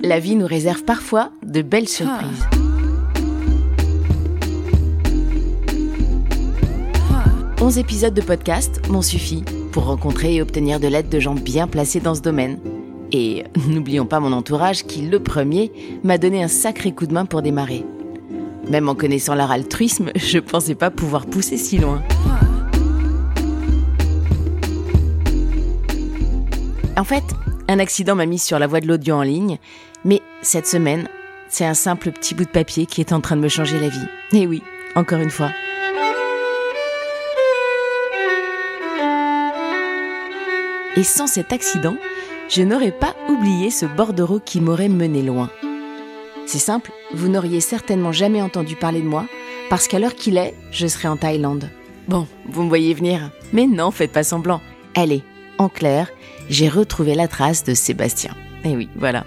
la vie nous réserve parfois de belles surprises. 11 épisodes de podcast m'ont suffi pour rencontrer et obtenir de l'aide de gens bien placés dans ce domaine. Et n'oublions pas mon entourage qui, le premier, m'a donné un sacré coup de main pour démarrer. Même en connaissant leur altruisme, je pensais pas pouvoir pousser si loin. En fait, un accident m'a mis sur la voie de l'audio en ligne, mais cette semaine, c'est un simple petit bout de papier qui est en train de me changer la vie. Et oui, encore une fois. Et sans cet accident, je n'aurais pas oublié ce bordereau qui m'aurait mené loin. C'est simple, vous n'auriez certainement jamais entendu parler de moi, parce qu'à l'heure qu'il est, je serai en Thaïlande. Bon, vous me voyez venir. Mais non, faites pas semblant. Allez, en clair, j'ai retrouvé la trace de Sébastien. Et eh oui, voilà.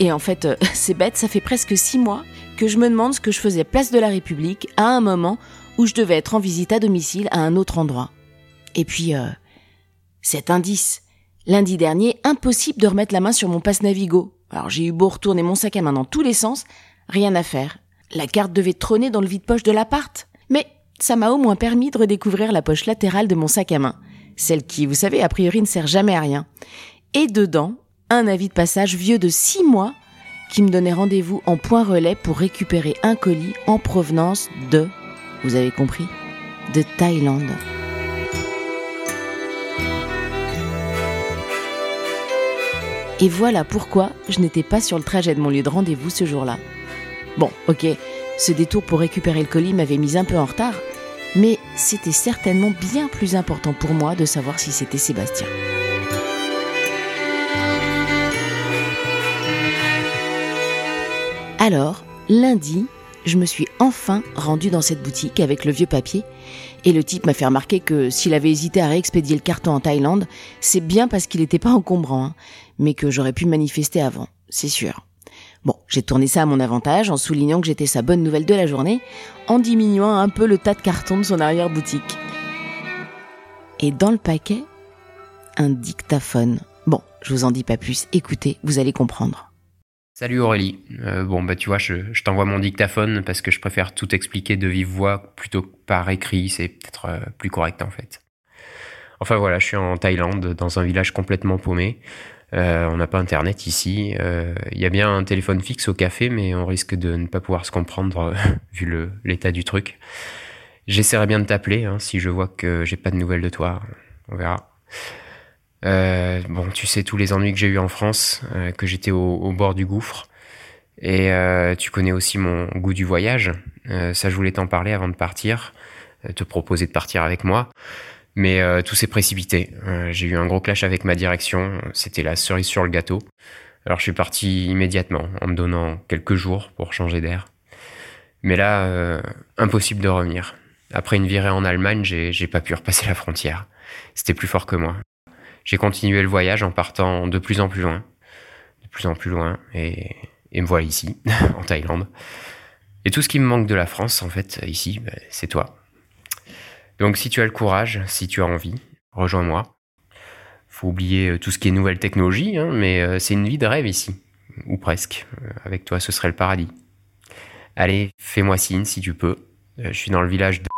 Et en fait, euh, c'est bête, ça fait presque six mois que je me demande ce que je faisais place de la République à un moment où je devais être en visite à domicile à un autre endroit. Et puis, euh, cet indice. Lundi dernier, impossible de remettre la main sur mon passe Navigo. Alors j'ai eu beau retourner mon sac à main dans tous les sens, rien à faire. La carte devait trôner dans le vide-poche de l'appart. Mais ça m'a au moins permis de redécouvrir la poche latérale de mon sac à main. Celle qui, vous savez, a priori ne sert jamais à rien. Et dedans, un avis de passage vieux de six mois qui me donnait rendez-vous en point relais pour récupérer un colis en provenance de, vous avez compris, de Thaïlande. Et voilà pourquoi je n'étais pas sur le trajet de mon lieu de rendez-vous ce jour-là. Bon, ok, ce détour pour récupérer le colis m'avait mis un peu en retard, mais c'était certainement bien plus important pour moi de savoir si c'était Sébastien. Alors, lundi, je me suis enfin rendue dans cette boutique avec le vieux papier et le type m'a fait remarquer que s'il avait hésité à réexpédier le carton en Thaïlande, c'est bien parce qu'il n'était pas encombrant, hein, mais que j'aurais pu manifester avant, c'est sûr. Bon, j'ai tourné ça à mon avantage en soulignant que j'étais sa bonne nouvelle de la journée, en diminuant un peu le tas de cartons de son arrière-boutique. Et dans le paquet, un dictaphone. Bon, je vous en dis pas plus, écoutez, vous allez comprendre. Salut Aurélie. Euh, bon, bah tu vois, je, t'envoie mon dictaphone parce que je préfère tout expliquer de vive voix plutôt que par écrit. C'est peut-être euh, plus correct en fait. Enfin voilà, je suis en Thaïlande, dans un village complètement paumé. Euh, on n'a pas internet ici. Il y a bien un téléphone fixe au café, mais on risque de ne pas pouvoir se comprendre vu l'état du truc. J'essaierai bien de t'appeler hein, si je vois que j'ai pas de nouvelles de toi. On verra. Euh, bon, tu sais tous les ennuis que j'ai eu en France, euh, que j'étais au, bord du gouffre. Et euh, tu connais aussi mon goût du voyage. ça, je voulais t'en parler avant de partir, te proposer de partir avec moi. Mais tout s'est précipité. j'ai eu un gros clash avec ma direction. C'était la cerise sur le gâteau. Alors je suis parti immédiatement, en me donnant quelques jours pour changer d'air. Mais là, impossible de revenir. Après une virée en Allemagne, j'ai pas pu repasser la frontière. C'était plus fort que moi j'ai continué le voyage en partant de plus en plus loin, de plus en plus loin, et, me voilà ici, en Thaïlande. Et tout ce qui me manque de la France, en fait, ici, ben, c'est toi. Donc si tu as le courage, si tu as envie, rejoins-moi. Faut oublier euh, tout ce qui est nouvelle technologie, hein, mais euh, c'est une vie de rêve ici, ou presque. Euh, avec toi, ce serait le paradis. Allez, fais-moi signe si tu peux. Je suis dans le village de...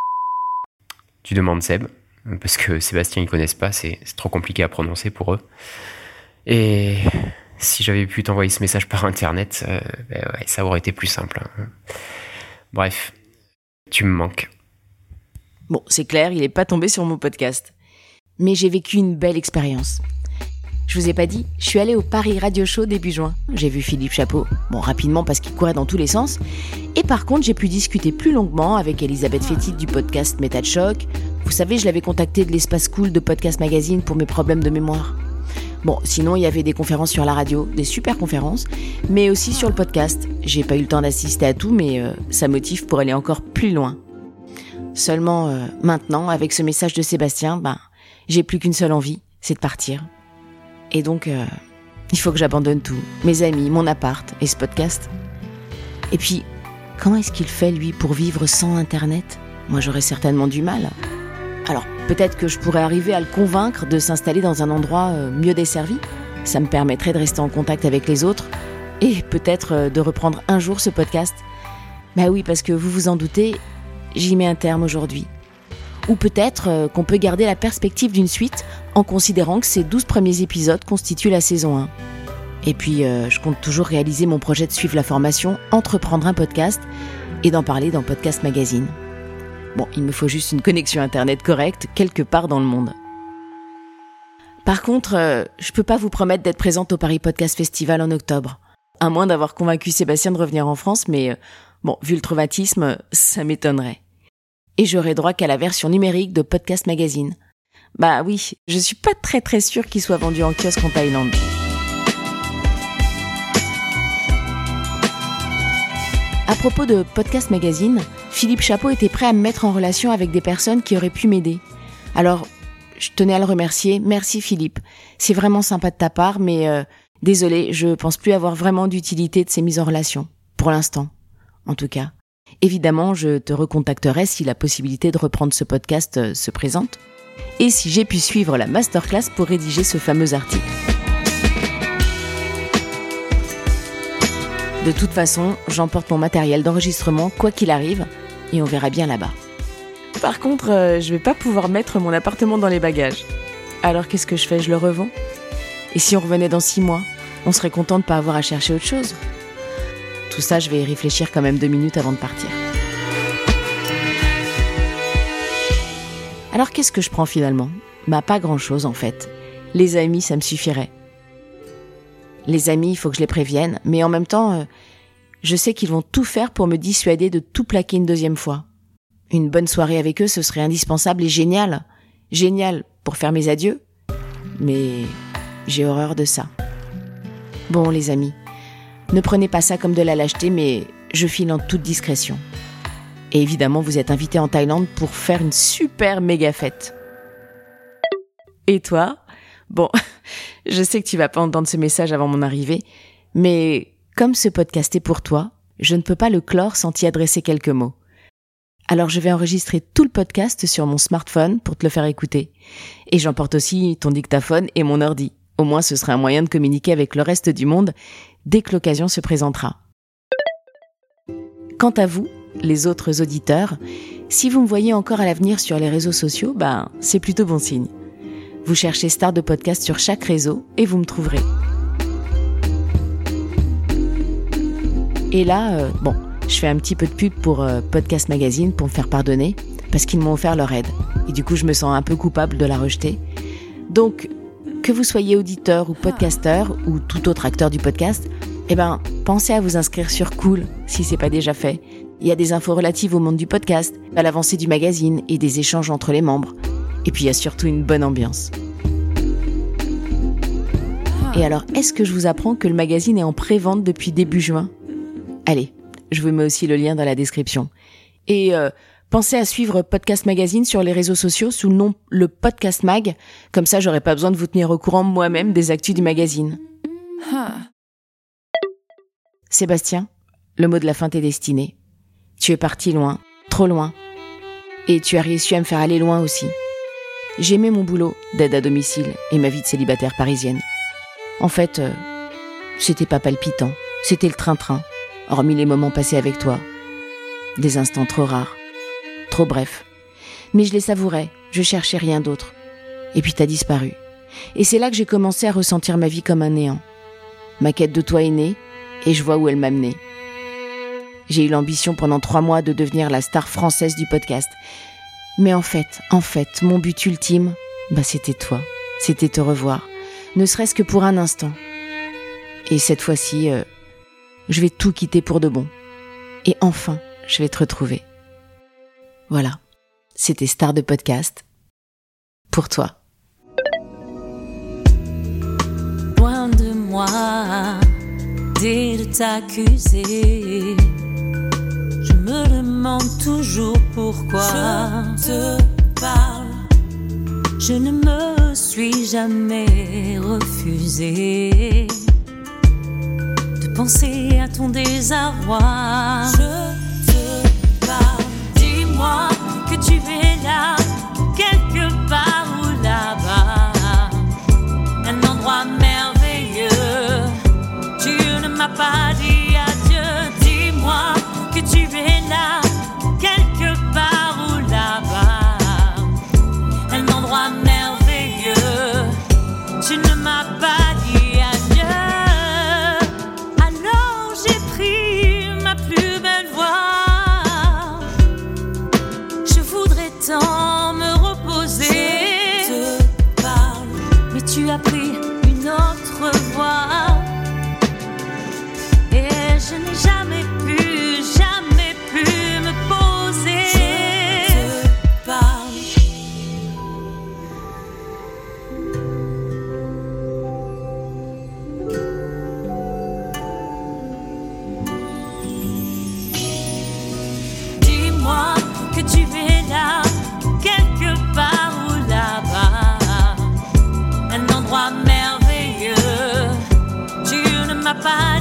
Tu demandes Seb, parce que Sébastien ils connaissent pas, c'est trop compliqué à prononcer pour eux. Et si j'avais pu t'envoyer ce message par internet, euh, ben ça aurait été plus simple. Hein. Bref, tu me manques. Bon, c'est clair, il n'est pas tombé sur mon podcast. Mais j'ai vécu une belle expérience. Je vous ai pas dit, je suis allée au Paris Radio Show début juin. J'ai vu Philippe Chapeau, bon rapidement parce qu'il courait dans tous les sens. Et par contre, j'ai pu discuter plus longuement avec Elisabeth Fétit du podcast Méta de Choc, vous savez, je l'avais contacté de l'espace cool de Podcast Magazine pour mes problèmes de mémoire. Bon, sinon, il y avait des conférences sur la radio, des super conférences, mais aussi sur le podcast. J'ai pas eu le temps d'assister à tout, mais euh, ça motive pour aller encore plus loin. Seulement, euh, maintenant, avec ce message de Sébastien, ben, j'ai plus qu'une seule envie, c'est de partir. Et donc, euh, il faut que j'abandonne tout. Mes amis, mon appart et ce podcast. Et puis, comment est-ce qu'il fait, lui, pour vivre sans Internet? Moi, j'aurais certainement du mal. Alors peut-être que je pourrais arriver à le convaincre de s'installer dans un endroit euh, mieux desservi. Ça me permettrait de rester en contact avec les autres, et peut-être euh, de reprendre un jour ce podcast. Bah oui, parce que vous vous en doutez, j'y mets un terme aujourd'hui. Ou peut-être euh, qu'on peut garder la perspective d'une suite en considérant que ces 12 premiers épisodes constituent la saison 1. Et puis, euh, je compte toujours réaliser mon projet de suivre la formation, entreprendre un podcast et d'en parler dans Podcast Magazine. Bon, il me faut juste une connexion Internet correcte quelque part dans le monde. Par contre, euh, je peux pas vous promettre d'être présente au Paris Podcast Festival en octobre. À moins d'avoir convaincu Sébastien de revenir en France, mais euh, bon, vu le traumatisme, ça m'étonnerait. Et j'aurai droit qu'à la version numérique de Podcast Magazine. Bah oui, je suis pas très très sûre qu'il soit vendu en kiosque en Thaïlande. À propos de Podcast Magazine, Philippe Chapeau était prêt à me mettre en relation avec des personnes qui auraient pu m'aider. Alors, je tenais à le remercier. Merci Philippe. C'est vraiment sympa de ta part, mais euh, désolé, je pense plus avoir vraiment d'utilité de ces mises en relation. Pour l'instant, en tout cas. Évidemment, je te recontacterai si la possibilité de reprendre ce podcast euh, se présente. Et si j'ai pu suivre la masterclass pour rédiger ce fameux article. De toute façon, j'emporte mon matériel d'enregistrement quoi qu'il arrive, et on verra bien là-bas. Par contre, euh, je vais pas pouvoir mettre mon appartement dans les bagages. Alors qu'est-ce que je fais? Je le revends? Et si on revenait dans six mois? On serait content de pas avoir à chercher autre chose. Tout ça, je vais y réfléchir quand même deux minutes avant de partir. Alors qu'est-ce que je prends finalement? Bah pas grand-chose en fait. Les amis, ça me suffirait. Les amis, il faut que je les prévienne, mais en même temps, euh, je sais qu'ils vont tout faire pour me dissuader de tout plaquer une deuxième fois. Une bonne soirée avec eux, ce serait indispensable et génial. Génial pour faire mes adieux. Mais j'ai horreur de ça. Bon, les amis, ne prenez pas ça comme de la lâcheté, mais je file en toute discrétion. Et évidemment, vous êtes invités en Thaïlande pour faire une super méga fête. Et toi? Bon, je sais que tu vas pas entendre ce message avant mon arrivée, mais comme ce podcast est pour toi, je ne peux pas le clore sans t'y adresser quelques mots. Alors je vais enregistrer tout le podcast sur mon smartphone pour te le faire écouter. Et j'emporte aussi ton dictaphone et mon ordi. Au moins ce sera un moyen de communiquer avec le reste du monde dès que l'occasion se présentera. Quant à vous, les autres auditeurs, si vous me voyez encore à l'avenir sur les réseaux sociaux, ben c'est plutôt bon signe. Vous cherchez Star de Podcast sur chaque réseau et vous me trouverez. Et là, euh, bon, je fais un petit peu de pub pour euh, Podcast Magazine pour me faire pardonner, parce qu'ils m'ont offert leur aide. Et du coup, je me sens un peu coupable de la rejeter. Donc, que vous soyez auditeur ou podcasteur ou tout autre acteur du podcast, eh ben, pensez à vous inscrire sur Cool si c'est pas déjà fait. Il y a des infos relatives au monde du podcast, à l'avancée du magazine et des échanges entre les membres. Et puis il y a surtout une bonne ambiance. Et alors, est-ce que je vous apprends que le magazine est en pré-vente depuis début juin? Allez, je vous mets aussi le lien dans la description. Et euh, pensez à suivre Podcast Magazine sur les réseaux sociaux sous le nom le Podcast Mag. Comme ça, j'aurai pas besoin de vous tenir au courant moi-même des actus du magazine. Sébastien, le mot de la fin t'est destiné. Tu es parti loin, trop loin. Et tu as réussi à me faire aller loin aussi. J'aimais mon boulot d'aide à domicile et ma vie de célibataire parisienne. En fait, euh, c'était pas palpitant, c'était le train-train, hormis les moments passés avec toi. Des instants trop rares, trop brefs. Mais je les savourais, je cherchais rien d'autre. Et puis t'as disparu. Et c'est là que j'ai commencé à ressentir ma vie comme un néant. Ma quête de toi est née, et je vois où elle m'a menée. J'ai eu l'ambition pendant trois mois de devenir la star française du podcast. Mais en fait, en fait, mon but ultime, bah c'était toi. C'était te revoir. Ne serait-ce que pour un instant. Et cette fois-ci, euh, je vais tout quitter pour de bon. Et enfin, je vais te retrouver. Voilà. C'était Star de Podcast. Pour toi. Loin de moi, dès de t'accuser me demande toujours pourquoi je te parle. Je ne me suis jamais refusé de penser à ton désarroi. Je Tu ne m'as pas là-bas.